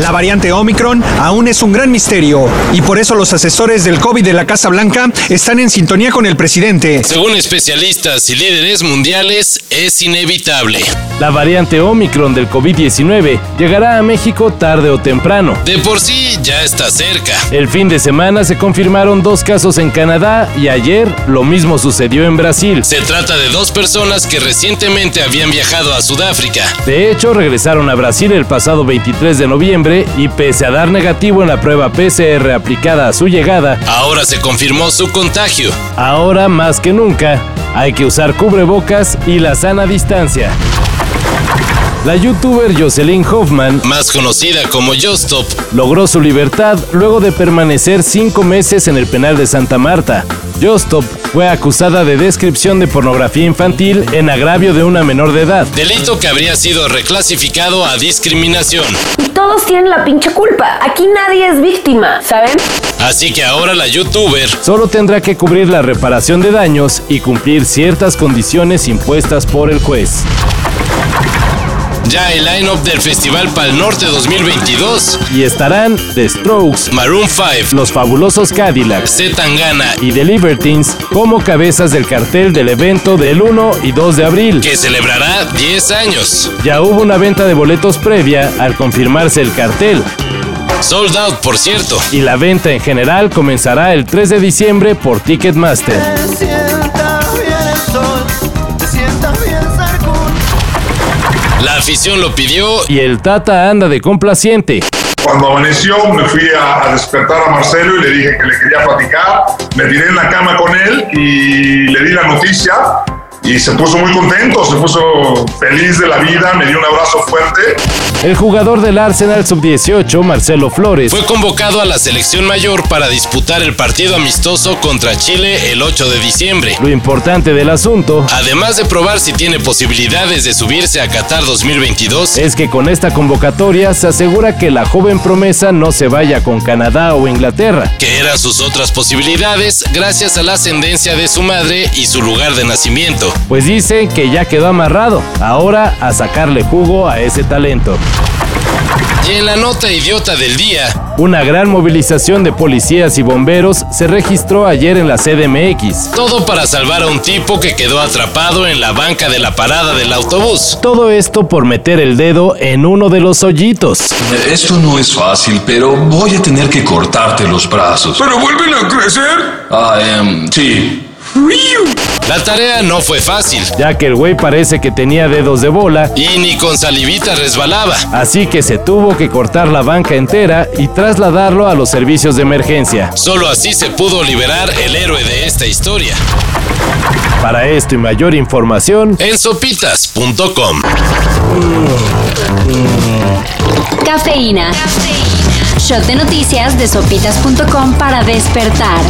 La variante Omicron aún es un gran misterio y por eso los asesores del COVID de la Casa Blanca están en sintonía con el presidente. Según especialistas y líderes mundiales, es inevitable. La variante Omicron del COVID-19 llegará a México tarde o temprano. De por sí ya está cerca. El fin de semana se confirmaron dos casos en Canadá y ayer lo mismo sucedió en Brasil. Se trata de dos personas que recientemente habían viajado a Sudáfrica. De hecho, regresaron a Brasil el pasado 23 de noviembre y pese a dar negativo en la prueba PCR aplicada a su llegada, ahora se confirmó su contagio. Ahora más que nunca hay que usar cubrebocas y la sana distancia. La youtuber Jocelyn Hoffman, más conocida como Justop, logró su libertad luego de permanecer cinco meses en el penal de Santa Marta. Justop fue acusada de descripción de pornografía infantil en agravio de una menor de edad. Delito que habría sido reclasificado a discriminación. Y todos tienen la pinche culpa. Aquí nadie es víctima, ¿saben? Así que ahora la youtuber solo tendrá que cubrir la reparación de daños y cumplir ciertas condiciones impuestas por el juez ya el line-up del Festival Pal Norte 2022. Y estarán The Strokes, Maroon 5, Los Fabulosos Cadillacs, Z Tangana y The Libertines como cabezas del cartel del evento del 1 y 2 de abril, que celebrará 10 años. Ya hubo una venta de boletos previa al confirmarse el cartel. Sold out, por cierto. Y la venta en general comenzará el 3 de diciembre por Ticketmaster. La afición lo pidió y el Tata anda de complaciente. Cuando amaneció me fui a, despertar a Marcelo y le dije que le quería platicar. Me tiré en la cama con él y le di la noticia y se puso muy contento, se puso feliz de la vida, me dio un abrazo fuerte. El jugador del Arsenal sub-18, Marcelo Flores, fue convocado a la selección mayor para disputar el partido amistoso contra Chile el 8 de diciembre. Lo importante del asunto, además de probar si tiene posibilidades de subirse a Qatar 2022, es que con esta convocatoria se asegura que la joven promesa no se vaya con Canadá o Inglaterra, que eran sus otras posibilidades gracias a la ascendencia de su madre y su lugar de nacimiento pues dice que ya quedó amarrado. Ahora a sacarle jugo a ese talento. Y en la nota idiota del día, una gran movilización de policías y bomberos se registró ayer en la CDMX. Todo para salvar a un tipo que quedó atrapado en la banca de la parada del autobús. Todo esto por meter el dedo en uno de los hoyitos. Esto no es fácil, pero voy a tener que cortarte los brazos. ¿Pero vuelven a crecer? Ah, um, sí. La tarea no fue fácil, ya que el güey parece que tenía dedos de bola y ni con salivita resbalaba. Así que se tuvo que cortar la banca entera y trasladarlo a los servicios de emergencia. Solo así se pudo liberar el héroe de esta historia. Para esto y mayor información en sopitas.com. Cafeína. Cafeína. Shot de noticias de sopitas.com para despertar.